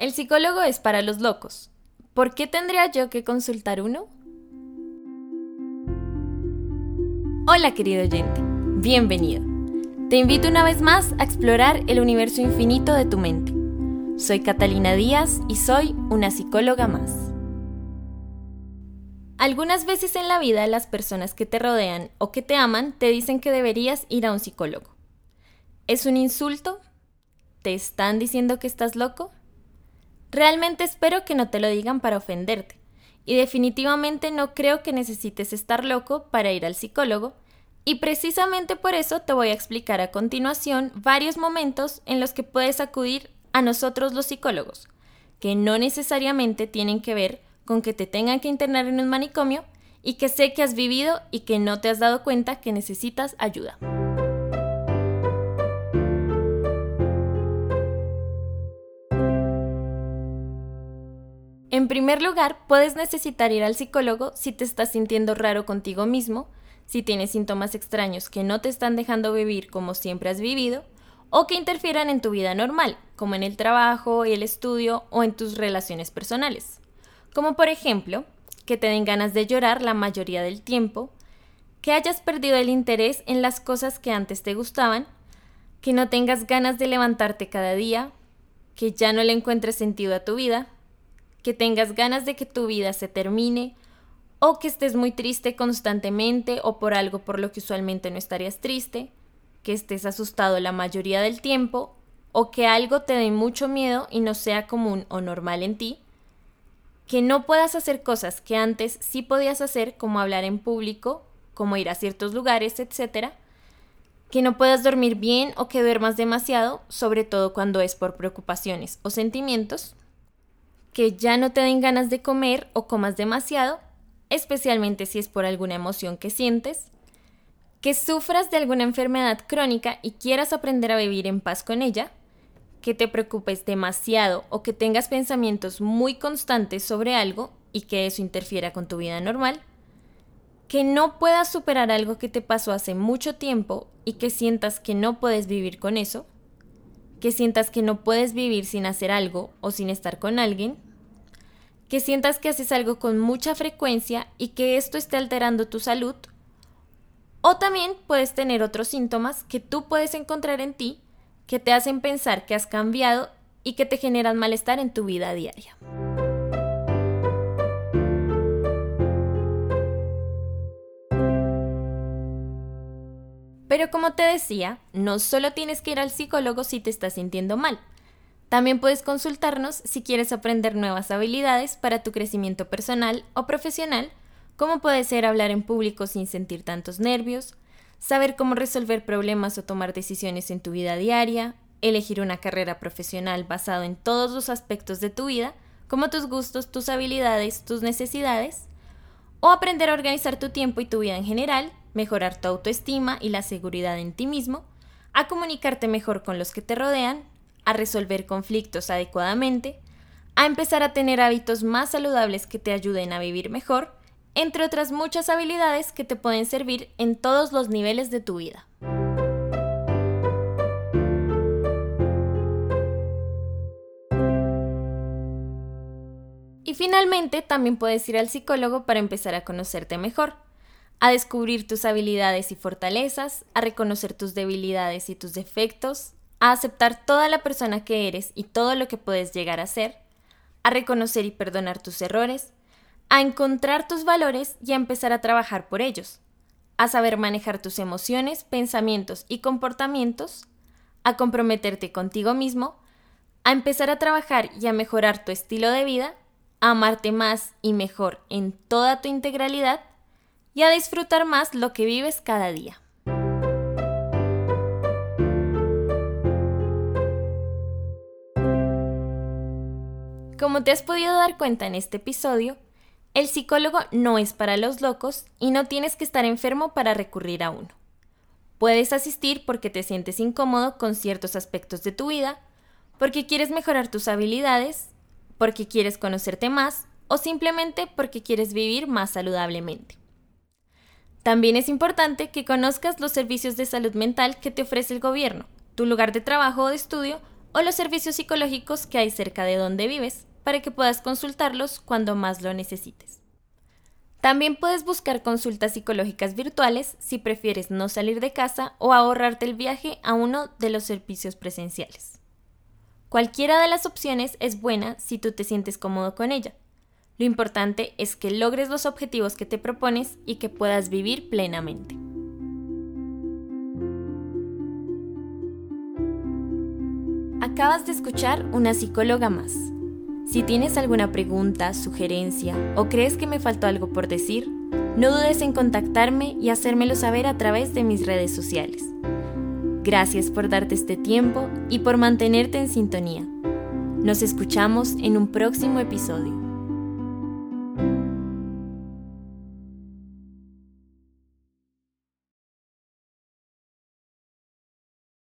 El psicólogo es para los locos. ¿Por qué tendría yo que consultar uno? Hola querido oyente, bienvenido. Te invito una vez más a explorar el universo infinito de tu mente. Soy Catalina Díaz y soy una psicóloga más. Algunas veces en la vida las personas que te rodean o que te aman te dicen que deberías ir a un psicólogo. ¿Es un insulto? ¿Te están diciendo que estás loco? Realmente espero que no te lo digan para ofenderte. Y definitivamente no creo que necesites estar loco para ir al psicólogo. Y precisamente por eso te voy a explicar a continuación varios momentos en los que puedes acudir a nosotros los psicólogos, que no necesariamente tienen que ver con que te tengan que internar en un manicomio y que sé que has vivido y que no te has dado cuenta que necesitas ayuda. En primer lugar, puedes necesitar ir al psicólogo si te estás sintiendo raro contigo mismo, si tienes síntomas extraños que no te están dejando vivir como siempre has vivido, o que interfieran en tu vida normal, como en el trabajo, el estudio o en tus relaciones personales. Como por ejemplo, que te den ganas de llorar la mayoría del tiempo, que hayas perdido el interés en las cosas que antes te gustaban, que no tengas ganas de levantarte cada día, que ya no le encuentres sentido a tu vida, que tengas ganas de que tu vida se termine o que estés muy triste constantemente o por algo por lo que usualmente no estarías triste, que estés asustado la mayoría del tiempo o que algo te dé mucho miedo y no sea común o normal en ti, que no puedas hacer cosas que antes sí podías hacer como hablar en público, como ir a ciertos lugares, etc., que no puedas dormir bien o que duermas demasiado, sobre todo cuando es por preocupaciones o sentimientos, que ya no te den ganas de comer o comas demasiado, especialmente si es por alguna emoción que sientes, que sufras de alguna enfermedad crónica y quieras aprender a vivir en paz con ella, que te preocupes demasiado o que tengas pensamientos muy constantes sobre algo y que eso interfiera con tu vida normal, que no puedas superar algo que te pasó hace mucho tiempo y que sientas que no puedes vivir con eso, que sientas que no puedes vivir sin hacer algo o sin estar con alguien, que sientas que haces algo con mucha frecuencia y que esto esté alterando tu salud, o también puedes tener otros síntomas que tú puedes encontrar en ti que te hacen pensar que has cambiado y que te generan malestar en tu vida diaria. Pero como te decía, no solo tienes que ir al psicólogo si te estás sintiendo mal. También puedes consultarnos si quieres aprender nuevas habilidades para tu crecimiento personal o profesional, como puede ser hablar en público sin sentir tantos nervios, saber cómo resolver problemas o tomar decisiones en tu vida diaria, elegir una carrera profesional basado en todos los aspectos de tu vida, como tus gustos, tus habilidades, tus necesidades, o aprender a organizar tu tiempo y tu vida en general, mejorar tu autoestima y la seguridad en ti mismo, a comunicarte mejor con los que te rodean, a resolver conflictos adecuadamente, a empezar a tener hábitos más saludables que te ayuden a vivir mejor, entre otras muchas habilidades que te pueden servir en todos los niveles de tu vida. Y finalmente también puedes ir al psicólogo para empezar a conocerte mejor a descubrir tus habilidades y fortalezas, a reconocer tus debilidades y tus defectos, a aceptar toda la persona que eres y todo lo que puedes llegar a ser, a reconocer y perdonar tus errores, a encontrar tus valores y a empezar a trabajar por ellos, a saber manejar tus emociones, pensamientos y comportamientos, a comprometerte contigo mismo, a empezar a trabajar y a mejorar tu estilo de vida, a amarte más y mejor en toda tu integralidad y a disfrutar más lo que vives cada día. Como te has podido dar cuenta en este episodio, el psicólogo no es para los locos y no tienes que estar enfermo para recurrir a uno. Puedes asistir porque te sientes incómodo con ciertos aspectos de tu vida, porque quieres mejorar tus habilidades, porque quieres conocerte más o simplemente porque quieres vivir más saludablemente. También es importante que conozcas los servicios de salud mental que te ofrece el gobierno, tu lugar de trabajo o de estudio o los servicios psicológicos que hay cerca de donde vives para que puedas consultarlos cuando más lo necesites. También puedes buscar consultas psicológicas virtuales si prefieres no salir de casa o ahorrarte el viaje a uno de los servicios presenciales. Cualquiera de las opciones es buena si tú te sientes cómodo con ella. Lo importante es que logres los objetivos que te propones y que puedas vivir plenamente. Acabas de escuchar una psicóloga más. Si tienes alguna pregunta, sugerencia o crees que me faltó algo por decir, no dudes en contactarme y hacérmelo saber a través de mis redes sociales. Gracias por darte este tiempo y por mantenerte en sintonía. Nos escuchamos en un próximo episodio.